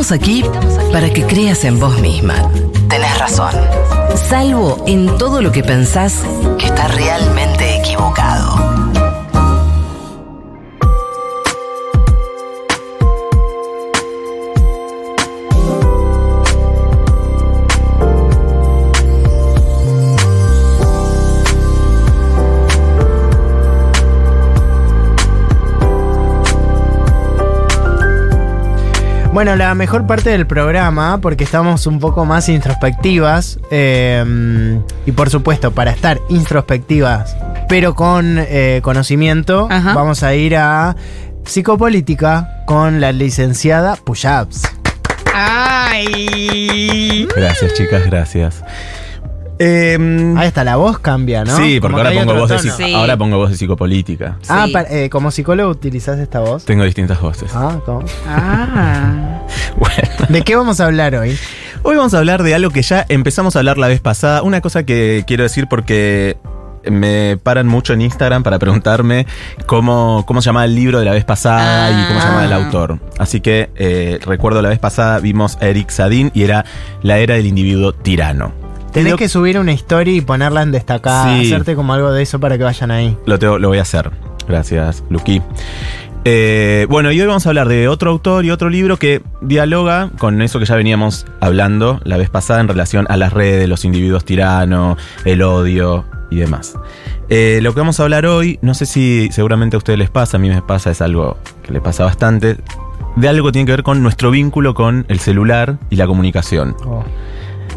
Estamos aquí para que creas en vos misma. Tenés razón. Salvo en todo lo que pensás que está realmente equivocado. Bueno, la mejor parte del programa, porque estamos un poco más introspectivas, eh, y por supuesto, para estar introspectivas, pero con eh, conocimiento, Ajá. vamos a ir a psicopolítica con la licenciada Puyaps. ¡Ay! Gracias, chicas, gracias. Em, Ahí está, la voz cambia, ¿no? Sí, porque ahora pongo, voz de, Sí. ahora pongo voz de psicopolítica. Ah, eh, como psicólogo utilizás esta voz. Tengo distintas voces. Ah, ¿cómo? Ah. Bueno, ¿De qué vamos a hablar hoy? hoy vamos a hablar de algo que ya empezamos a hablar la vez pasada. Una cosa que quiero decir porque me paran mucho en Instagram para preguntarme cómo, cómo se llamaba el libro de la vez pasada y cómo se llamaba el Ah. autor. Así que eh, recuerdo la vez pasada vimos a Eric Sadin y era La era del individuo tirano. Tenés Lo- que subir una historia y ponerla en destacada, Sí. hacerte como algo de eso para que vayan ahí. Lo, tengo- lo voy a hacer. Gracias, Luqui. Eh, bueno, y hoy vamos a hablar de otro autor y otro libro que dialoga con eso que ya veníamos hablando la vez pasada en relación a las redes, los individuos tiranos, el odio y demás. Eh, lo que vamos a hablar hoy, no sé si seguramente a ustedes les pasa, a mí me pasa, es algo que le pasa bastante, de algo que tiene que ver con nuestro vínculo con el celular y la comunicación Oh.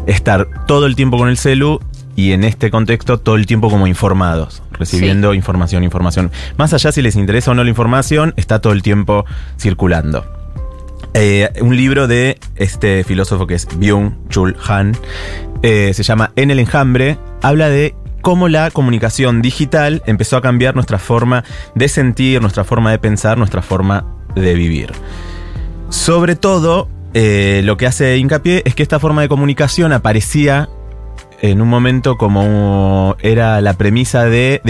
Estar todo el tiempo con el celu y en este contexto todo el tiempo como informados, recibiendo información, información. Más allá si les interesa o no la información, está todo el tiempo circulando. Eh, un libro de este filósofo que es Byung-Chul Han, eh, se llama En el enjambre, habla de cómo la comunicación digital empezó a cambiar nuestra forma de sentir, nuestra forma de pensar, nuestra forma de vivir. Sobre todo, eh, lo que hace hincapié es que esta forma de comunicación aparecía en un momento como era la premisa de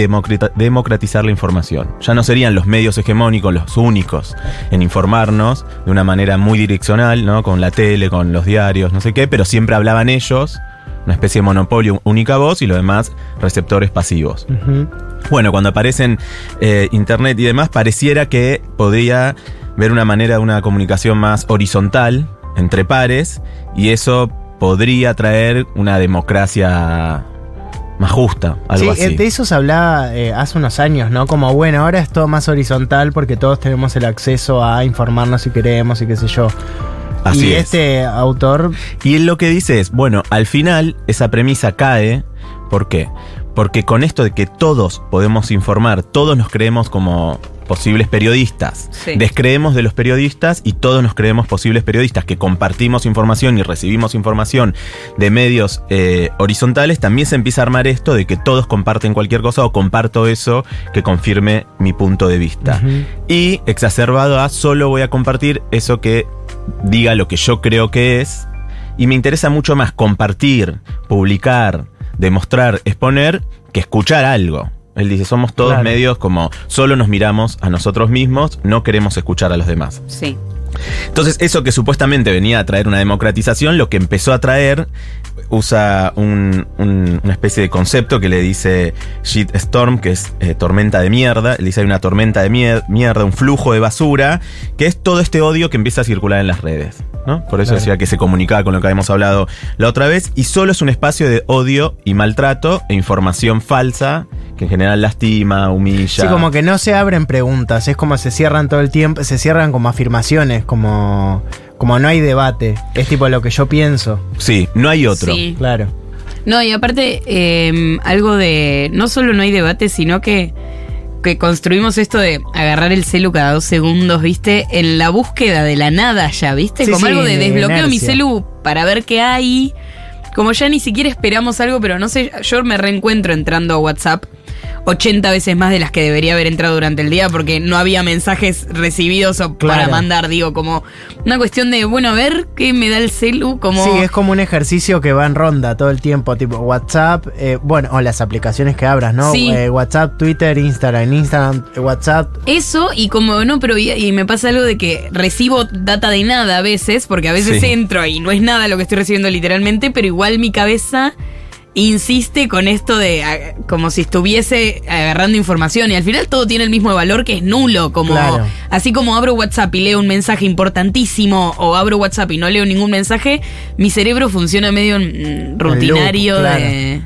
democratizar la información. Ya no serían los medios hegemónicos los únicos en informarnos de una manera muy direccional, ¿no? Con la tele, con los diarios, no sé qué, pero siempre hablaban ellos, una especie de monopolio, única voz y los demás receptores pasivos. Bueno, cuando aparecen eh, internet y demás, pareciera que podría ver una manera de una comunicación más horizontal, entre pares, y eso podría traer una democracia más justa, algo sí, así. eh, de eso se hablaba eh, hace unos años, ¿no? Como, bueno, ahora es todo más horizontal porque todos tenemos el acceso a informarnos si queremos y qué sé yo. Así y es. este autor, Y él lo que dice es, bueno, al final esa premisa cae, ¿por qué? Porque con esto de que todos podemos informar, todos nos creemos como posibles periodistas, Sí. descreemos de los periodistas y todos nos creemos posibles periodistas que compartimos información y recibimos información de medios eh, horizontales, también se empieza a armar esto de que todos comparten cualquier cosa o comparto eso que confirme mi punto de vista. Y exacerbado a solo voy a compartir eso que diga lo que yo creo que es. Y me interesa mucho más compartir, publicar, demostrar, exponer, que escuchar algo. Él dice, somos todos Claro. medios como solo nos miramos a nosotros mismos, no queremos escuchar a los demás. Sí. Entonces, eso que supuestamente venía a traer una democratización, lo que empezó a traer usa un- un- una especie de concepto que le dice shit storm, que es eh, tormenta de mierda. Él dice hay una tormenta de mier- mierda, un flujo de basura, que es todo este odio que empieza a circular en las redes. ¿no? Por eso Claro. decía que se comunicaba con lo que habíamos hablado la otra vez, y solo es un espacio de odio y maltrato e información falsa, que en general lastima, humilla. sí, como que no se abren preguntas, es como se cierran todo el tiempo, se cierran como afirmaciones, como, como no hay debate, es tipo lo que yo pienso, Sí, no hay otro. Sí. claro. No, y aparte, eh, algo de. No solo no hay debate, sino que, que construimos esto de agarrar el celu cada dos segundos, ¿viste? En la búsqueda de la nada ya, ¿viste? Sí, Como sí, algo de de desbloqueo mi celu para ver qué hay. Como ya ni siquiera esperamos algo, pero no sé, yo me reencuentro entrando a WhatsApp 80 veces más de las que debería haber entrado durante el día porque no había mensajes recibidos o para mandar, digo, como una cuestión de, bueno, a ver qué me da el celu, como... Sí, es como un ejercicio que va en ronda todo el tiempo, tipo WhatsApp, eh, bueno, o las aplicaciones que abras, ¿no? Sí. Eh, WhatsApp, Twitter, Instagram, Instagram, eh, WhatsApp. Eso y como no, pero y, y me pasa algo de que recibo data de nada a veces, porque a veces Sí. entro y no es nada lo que estoy recibiendo literalmente, pero igual mi cabeza insiste con esto de como si estuviese agarrando información y al final todo tiene el mismo valor que es nulo, como Claro. así como abro WhatsApp y leo un mensaje importantísimo o abro WhatsApp y no leo ningún mensaje, mi cerebro funciona medio mm, rutinario claro. de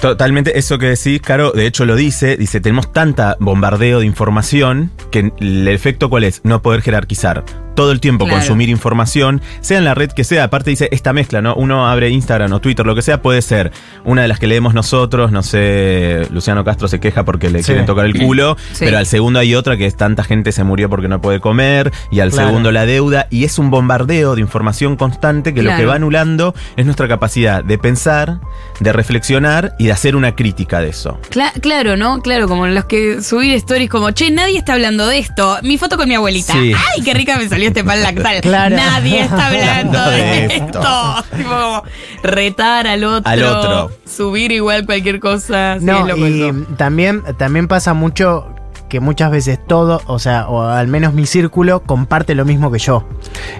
Totalmente, eso que decís, Caro, de hecho lo dice, dice, tenemos tanta bombardeo de información que el efecto cuál es, no poder jerarquizar. Todo el tiempo Claro. consumir información, sea en la red que sea, aparte dice esta mezcla, ¿no? Uno abre Instagram o Twitter, lo que sea, puede ser una de las que leemos nosotros, no sé, Luciano Castro se queja porque le Sí. quieren tocar el culo, Sí. pero al segundo hay otra que es tanta gente se murió porque no puede comer, y al Claro. segundo la deuda, y es un bombardeo de información constante que lo que va anulando es nuestra capacidad de pensar, de reflexionar y de hacer una crítica de eso. Cla- claro, ¿no? Claro, como los que subir stories como, che, nadie está hablando de esto. Mi foto con mi abuelita. Sí. ¡Ay, qué rica me salió este pan lactal! Claro. Nadie está hablando de de esto. esto. Tipo como retar al otro. Al otro. Subir igual cualquier cosa. Sí, No, es loco y eso. también, también pasa mucho que muchas veces todo, o sea, o al menos mi círculo, comparte lo mismo que yo.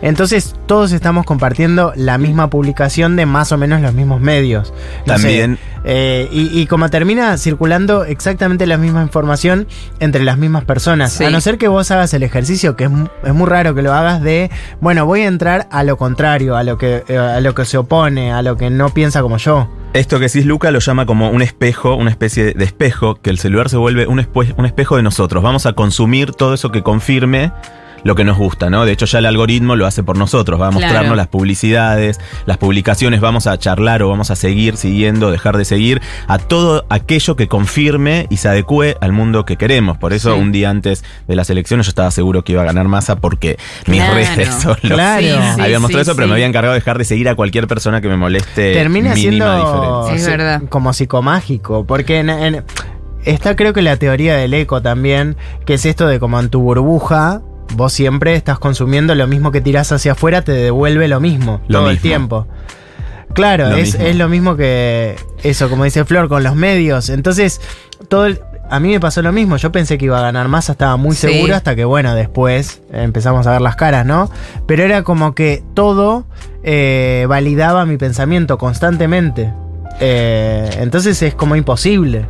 Entonces, todos estamos compartiendo la misma publicación de más o menos los mismos medios. No sé, También- eh, y, y como termina circulando exactamente la misma información entre las mismas personas. Sí. A no ser que vos hagas el ejercicio, que es, es muy raro que lo hagas de, bueno, voy a entrar a lo contrario, a lo que, eh, a lo que se opone, a lo que no piensa como yo. Esto que decís, Luca, lo llama como un espejo, una especie de espejo, que el celular se vuelve un, espe- un espejo de nosotros. Vamos a consumir todo eso que confirme lo que nos gusta, ¿no? De hecho, ya el algoritmo lo hace por nosotros, va a mostrarnos Claro. las publicidades, las publicaciones, vamos a charlar o vamos a seguir siguiendo, dejar de seguir, a todo aquello que confirme y se adecue al mundo que queremos. Por eso, Sí. un día antes de las elecciones, yo estaba seguro que iba a ganar masa porque mis Claro. redes son los- Claro. Sí, sí, habían mostrado sí, eso, pero me había encargado de dejar de seguir a cualquier persona que me moleste. termina mínima siendo diferencia. Es verdad. como psicomágico, porque en- en- está creo que la teoría del eco también, que es esto de como en tu burbuja, vos siempre estás consumiendo lo mismo que tirás hacia afuera, te devuelve lo mismo Lo todo el tiempo. Claro, Lo es, es lo mismo que eso, como dice Flor, con los medios. Entonces, todo el- a mí me pasó lo mismo. Yo pensé que iba a ganar más, estaba muy Sí. seguro hasta que, bueno, después empezamos a ver las caras, ¿no? Pero era como que todo eh, validaba mi pensamiento constantemente. Eh, entonces es como imposible.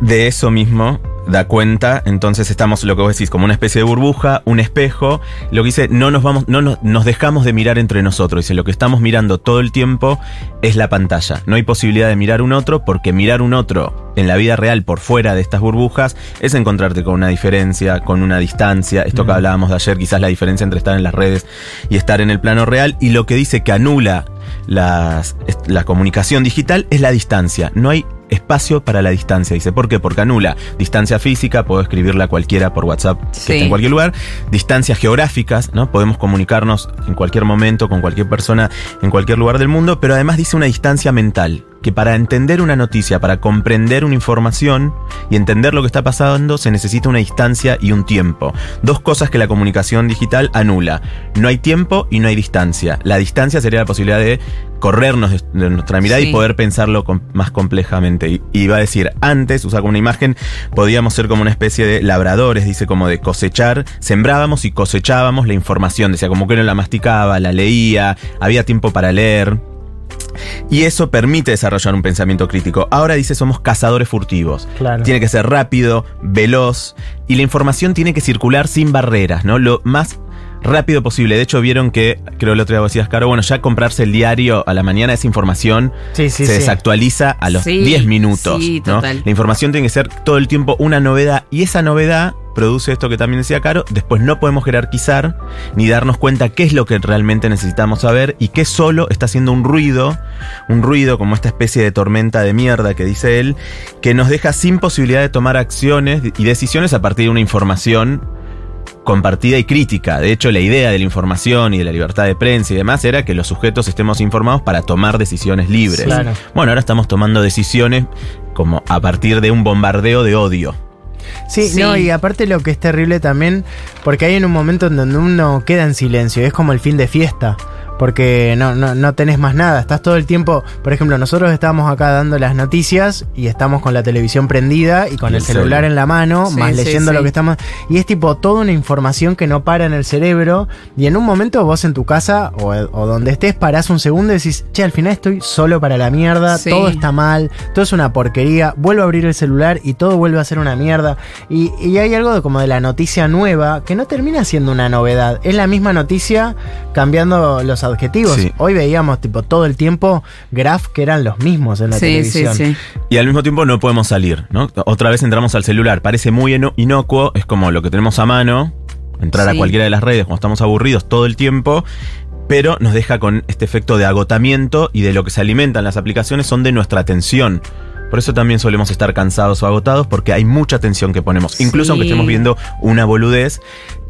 De eso mismo da cuenta, entonces estamos lo que vos decís, como una especie de burbuja, un espejo. Lo que dice, no nos vamos, no nos, nos dejamos de mirar entre nosotros. Dice, lo que estamos mirando todo el tiempo es la pantalla. No hay posibilidad de mirar un otro, porque mirar un otro en la vida real por fuera de estas burbujas es encontrarte con una diferencia, con una distancia. Esto que hablábamos de ayer, quizás la diferencia entre estar en las redes y estar en el plano real. Y lo que dice que anula las, la comunicación digital es la distancia. No hay espacio para la distancia, dice. ¿Por qué? Porque anula distancia física, puedo escribirle a cualquiera por WhatsApp que Sí. esté en cualquier lugar. Distancias geográficas, ¿no? Podemos comunicarnos en cualquier momento con cualquier persona en cualquier lugar del mundo, pero además dice una distancia mental. Que para entender una noticia, para comprender una información y entender lo que está pasando, se necesita una distancia y un tiempo. Dos cosas que la comunicación digital anula. No hay tiempo y no hay distancia. La distancia sería la posibilidad de corrernos de, nuestra mirada Sí. y poder pensarlo com- más complejamente. Y, y va a decir, antes, usa como una imagen, podíamos ser como una especie de labradores, dice como de cosechar, sembrábamos y cosechábamos la información, decía como que uno la masticaba, la leía, había tiempo para leer. Y eso permite desarrollar un pensamiento crítico. Ahora dice somos cazadores furtivos. Claro. Tiene que ser rápido, veloz y la información tiene que circular sin barreras, ¿no? Lo más rápido posible. De hecho, vieron que, creo el otro día vos decías, Caro, bueno, ya comprarse el diario a la mañana, esa información Sí, sí, se sí. desactualiza a los Sí, 10 minutos. sí, ¿no? total. La información tiene que ser todo el tiempo una novedad y esa novedad produce esto que también decía Caro, después no podemos jerarquizar ni darnos cuenta qué es lo que realmente necesitamos saber y qué solo está haciendo un ruido, un ruido como esta especie de tormenta de mierda que dice él, que nos deja sin posibilidad de tomar acciones y decisiones a partir de una información compartida y crítica. De hecho, la idea de la información y de la libertad de prensa y demás era que los sujetos estemos informados para tomar decisiones libres. Claro. Bueno, ahora estamos tomando decisiones como a partir de un bombardeo de odio. Sí, Sí. no, y aparte lo que es terrible también, porque hay en un momento en donde uno queda en silencio, es como el fin de fiesta. Porque no, no, no tenés más nada, estás todo el tiempo, por ejemplo, nosotros estamos acá dando las noticias y estamos con la televisión prendida y con el el celular celu. en la mano, Sí, más sí, leyendo sí. lo que estamos... Y es tipo toda una información que no para en el cerebro y en un momento vos en tu casa o, o donde estés parás un segundo y decís, che, al final estoy solo para la mierda, Sí. todo está mal, todo es una porquería, vuelvo a abrir el celular y todo vuelve a ser una mierda. Y, y hay algo de como de la noticia nueva que no termina siendo una novedad, es la misma noticia cambiando los adjetivos. Sí. Hoy veíamos tipo todo el tiempo graph que eran los mismos en la Sí, sí, televisión. sí. Y al mismo tiempo no podemos salir, ¿no? Otra vez entramos al celular. Parece muy ino- inocuo, es como lo que tenemos a mano, entrar a cualquiera de las redes cuando estamos aburridos todo el tiempo, pero nos deja con este efecto de agotamiento y de lo que se alimentan las aplicaciones son de nuestra atención. Por eso también solemos estar cansados o agotados porque hay mucha atención que ponemos, incluso Sí. aunque estemos viendo una boludez.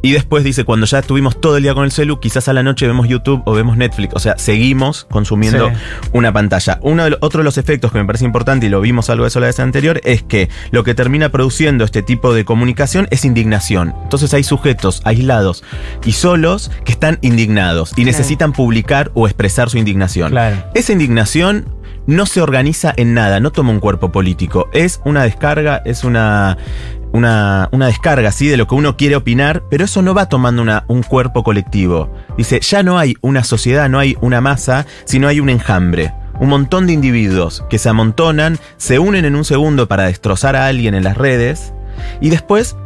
Y después dice, cuando ya estuvimos todo el día con el celu, quizás a la noche vemos YouTube o vemos Netflix. O sea, seguimos consumiendo Sí. una pantalla. Uno de lo- otro de los efectos que me parece importante, y lo vimos algo de eso la vez anterior, es que lo que termina produciendo este tipo de comunicación es indignación. Entonces hay sujetos aislados y solos que están indignados y necesitan publicar o expresar su indignación. Claro. Esa indignación no se organiza en nada, no toma un cuerpo político. Es una descarga, es una, una, una descarga, sí, de lo que uno quiere opinar, pero eso no va tomando un cuerpo colectivo. Dice, ya no hay una sociedad, no hay una masa, sino hay un enjambre. Un montón de individuos que se amontonan, se unen en un segundo para destrozar a alguien en las redes y después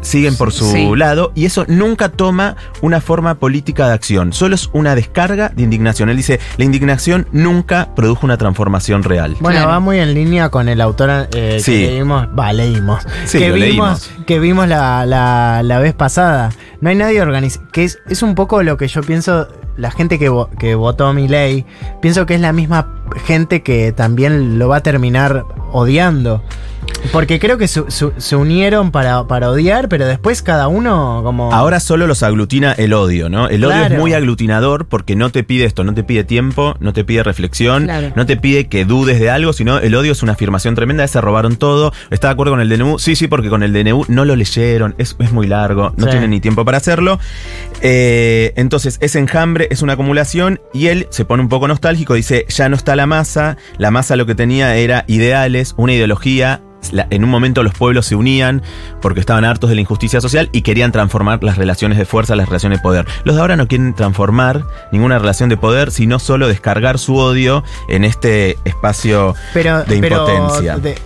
siguen por su Sí. lado y eso nunca toma una forma política de acción, solo es una descarga de indignación. Él dice, la indignación nunca produjo una transformación real. Bueno, Claro. va muy en línea con el autor eh, Sí. que leímos, va, leímos, Sí, que vimos, leímos. que vimos la, la- la vez pasada. No hay nadie organizado, que es, es un poco lo que yo pienso, la gente que, vo- que votó mi ley, pienso que es la misma gente que también lo va a terminar odiando. Porque creo que su- su- se unieron para, para odiar, pero después cada uno como... Ahora solo los aglutina el odio, ¿no? El odio es muy aglutinador porque no te pide esto, no te pide tiempo, no te pide reflexión, Claro. no te pide que dudes de algo, sino el odio es una afirmación tremenda, se robaron todo, ¿está de acuerdo con el DNU? Sí, sí, porque con el DNU no lo leyeron, es, es muy largo, no Sí. tienen ni tiempo para hacerlo. Eh, entonces, ese enjambre es una acumulación y él se pone un poco nostálgico, dice, ya no está la masa, la masa lo que tenía era ideales, una ideología. En un momento los pueblos se unían porque estaban hartos de la injusticia social y querían transformar las relaciones de fuerza, las relaciones de poder. Los de ahora no quieren transformar ninguna relación de poder, sino solo descargar su odio en este espacio pero, de pero impotencia. de-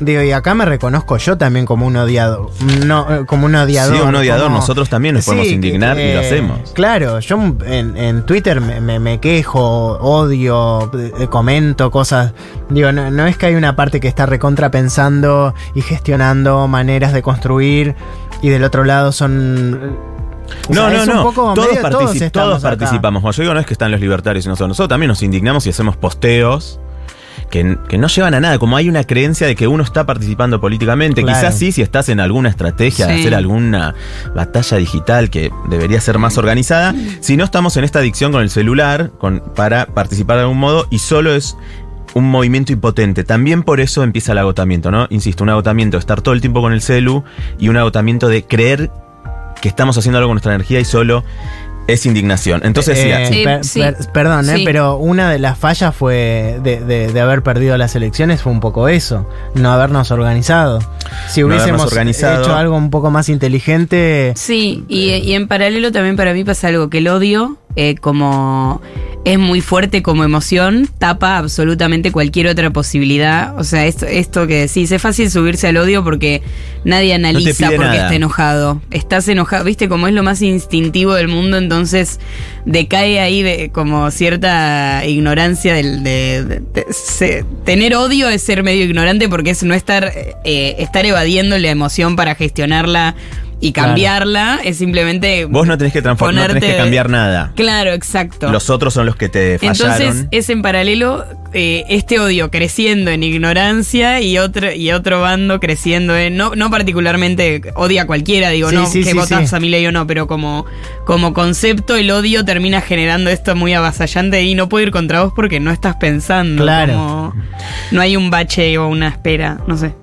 digo, y acá me reconozco yo también como un odiador. No, eh, como un odiador. Sí, un odiador, como- nosotros también nos podemos indignar y lo hacemos. Claro, yo en, en Twitter me, me- me quejo, odio, eh, comento cosas. Digo, no, no es que hay una parte que está recontra pensando y gestionando maneras de construir y del otro lado son... o No, sea, no, no. todos, acá. participamos. Como yo digo, no es que están los libertarios y nosotros. Nosotros también nos indignamos y hacemos posteos. Que, que no llevan a nada, como hay una creencia de que uno está participando políticamente. Claro. Quizás sí, si estás en alguna estrategia de hacer alguna batalla digital que debería ser más organizada. Si no estamos en esta adicción con el celular con, para participar de algún modo y solo es un movimiento impotente. También por eso empieza el agotamiento, ¿no? Insisto, un agotamiento de estar todo el tiempo con el celu y un agotamiento de creer que estamos haciendo algo con nuestra energía y solo es indignación. Entonces, sí, Eh, Sí, per- sí. per- perdón, eh, pero una de las fallas fue de, de- de haber perdido las elecciones fue un poco eso, no habernos organizado. Si hubiésemos organizado. hecho algo un poco más inteligente, Sí, y, y en paralelo también para mí pasa algo que el odio, eh, como es muy fuerte como emoción, tapa absolutamente cualquier otra posibilidad. O sea, esto, esto que decís, es fácil subirse al odio porque nadie analiza pide por qué está enojado. Estás enojado, viste, como es lo más instintivo del mundo, entonces decae ahí de, como cierta ignorancia del, de, de- de- se- tener odio es ser medio ignorante porque es no estar, eh, estar evadiendo la emoción para gestionarla y cambiarla, es simplemente. Vos no tenés que transformar, no tenés que cambiar nada. Claro, exacto. Los otros son los que te fallaron. Entonces es en paralelo eh, este odio creciendo en ignorancia y otro y otro bando creciendo en no no particularmente odia a cualquiera digo Sí, no sí, que sí, a mi ley o no pero como como concepto el odio termina generando esto muy avasallante y no puedo ir contra vos porque no estás pensando Claro. como- no hay un bache o una espera no sé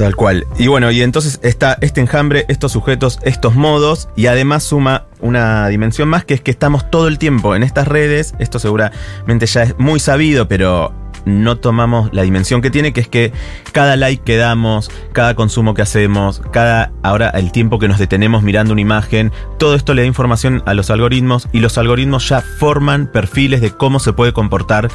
Tal cual. Y bueno, y entonces está este enjambre, estos sujetos, estos modos, y además suma una dimensión más que es que estamos todo el tiempo en estas redes. Esto seguramente ya es muy sabido, pero no tomamos la dimensión que tiene, que es que cada like que damos, cada consumo que hacemos, cada ahora el tiempo que nos detenemos mirando una imagen, todo esto le da información a los algoritmos y los algoritmos ya forman perfiles de cómo se puede comportar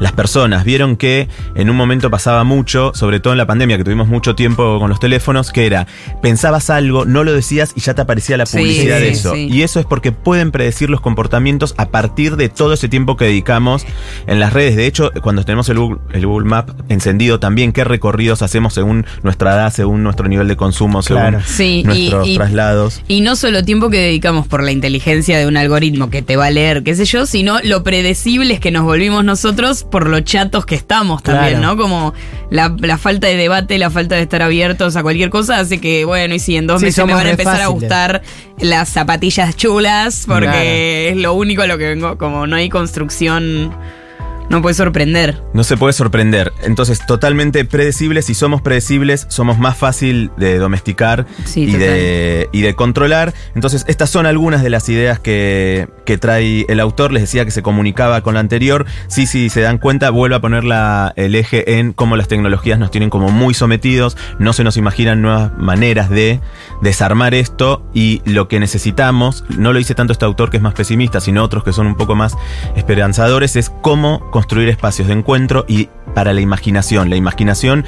las personas. Vieron que en un momento pasaba mucho, sobre todo en la pandemia, que tuvimos mucho tiempo con los teléfonos, que era, pensabas algo, no lo decías y ya te aparecía la Sí, publicidad de eso. sí. Y eso es porque pueden predecir los comportamientos a partir de todo ese tiempo que dedicamos en las redes. De hecho, cuando tenemos el Google, el Google Map encendido también, qué recorridos hacemos según nuestra edad, según nuestro nivel de consumo, Claro. según Sí, nuestros y- traslados. Y no solo tiempo que dedicamos por la inteligencia de un algoritmo que te va a leer, qué sé yo, sino lo predecibles que nos volvimos nosotros por lo chatos que estamos también, Claro. ¿no? Como la, la falta de debate, la falta de estar abiertos a cualquier cosa hace que, bueno, y si en dos Sí, meses me van a empezar a gustar las zapatillas chulas, porque Claro. es lo único a lo que vengo, como no hay construcción, no puede sorprender. No se puede sorprender. Entonces, totalmente predecibles. Si somos predecibles, somos más fácil de domesticar Sí, y, de, y de controlar. Entonces, estas son algunas de las ideas que, que trae el autor. Les decía que se comunicaba con la anterior. Sí, sí, se dan cuenta, vuelve a poner la- el eje en cómo las tecnologías nos tienen como muy sometidos. No se nos imaginan nuevas maneras de desarmar esto. Y lo que necesitamos, no lo dice tanto este autor que es más pesimista, sino otros que son un poco más esperanzadores, es cómo construir espacios de encuentro y para la imaginación. La imaginación,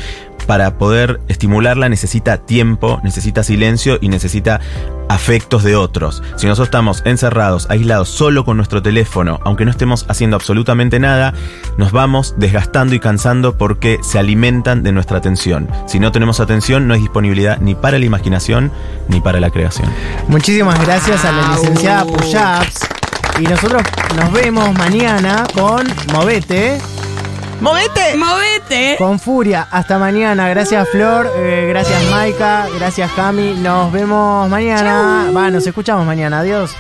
para poder estimularla, necesita tiempo, necesita silencio y necesita afectos de otros. Si nosotros estamos encerrados, aislados, solo con nuestro teléfono, aunque no estemos haciendo absolutamente nada, nos vamos desgastando y cansando porque se alimentan de nuestra atención. Si no tenemos atención, no hay disponibilidad ni para la imaginación ni para la creación. Muchísimas gracias a la licenciada Puyaps. Y nosotros nos vemos mañana con Movete. ¡Movete! ¡Movete! Con Furia. Hasta mañana. Gracias, Flor. eh, gracias, Maika. Gracias, Cami. Nos vemos mañana. Va, nos escuchamos mañana. Adiós.